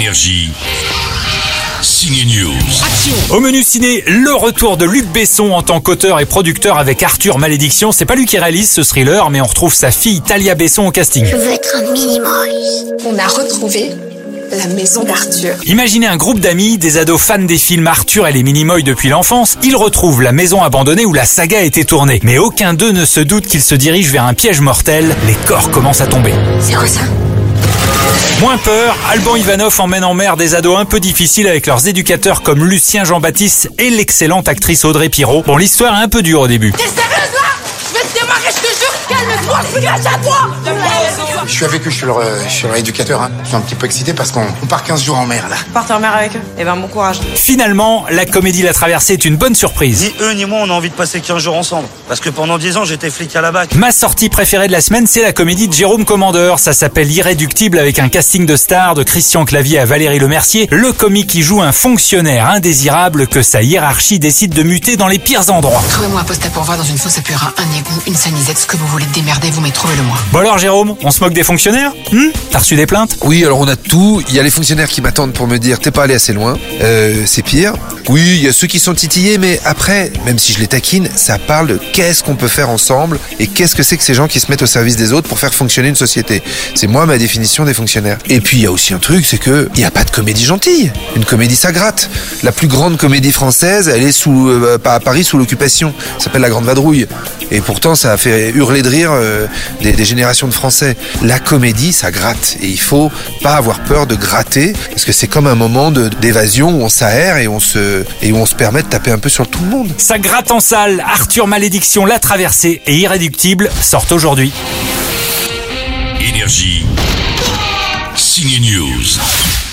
Énergie. News. Au menu ciné, le retour de Luc Besson en tant qu'auteur et producteur avec Arthur Malédiction. C'est pas lui qui réalise ce thriller, mais on retrouve sa fille Talia Besson au casting. Je veux être un Minimoys. On a retrouvé la maison d'Arthur. Imaginez un groupe d'amis, des ados fans des films Arthur et les Minimoys depuis l'enfance. Ils retrouvent la maison abandonnée où la saga a été tournée. Mais aucun d'eux ne se doute qu'ils se dirigent vers un piège mortel. Les corps commencent à tomber. C'est quoi ça? Moins peur, Alban Ivanov emmène en mer des ados un peu difficiles avec leurs éducateurs comme Lucien Jean-Baptiste et l'excellente actrice Audrey Pirot. Bon, l'histoire est un peu dure au début. T'es sérieuse là? Je vais te démarrer, je te jure Je suis grâce à toi Je suis avec eux, je suis leur, euh, je suis leur éducateur. Hein. Je suis un petit peu excité parce qu'on on part 15 jours en mer là. Partez en mer avec eux. Eh ben bon courage. Finalement, la comédie La Traversée est une bonne surprise. Ni eux ni moi on a envie de passer 15 jours ensemble. Parce que pendant 10 ans j'étais flic à la BAC. Ma sortie préférée de la semaine, c'est la comédie de Jérôme Commandeur. Ça s'appelle Irréductible avec un casting de stars de Christian Clavier à Valérie Lemercier. Le comique qui joue un fonctionnaire indésirable que sa hiérarchie décide de muter dans les pires endroits. Trouvez-moi un poste à pourvoir dans une fosse à purin, un égout, une sanisette, ce que vous voulez démerder, vous m'y trouvez le moins. Bon alors Jérôme, on se moque des fonctionnaires Hmm T'as reçu des plaintes? Oui, alors on a tout. Il y a les fonctionnaires qui m'attendent pour me dire t'es pas allé assez loin. Euh, c'est pire. Oui, il y a ceux qui sont titillés, mais après, même si je les taquine, ça parle de qu'est-ce qu'on peut faire ensemble et qu'est-ce que c'est que ces gens qui se mettent au service des autres pour faire fonctionner une société. C'est moi ma définition des fonctionnaires. Et puis il y a aussi un truc, c'est que il y a pas de comédie gentille. Une comédie ça gratte. La plus grande comédie française, elle est sous euh, à Paris sous l'occupation. Ça s'appelle La Grande Vadrouille. Et pourtant, ça a fait hurler de rire euh, des, générations de Français. La comédie, ça gratte. Et il faut pas avoir peur de gratter, parce que c'est comme un moment d'évasion où on s'aère et on se et où on se permet de taper un peu sur tout le monde. Ça gratte en salle. Arthur Malédiction, La Traversée et Irréductible sortent aujourd'hui. Énergie. Signe News.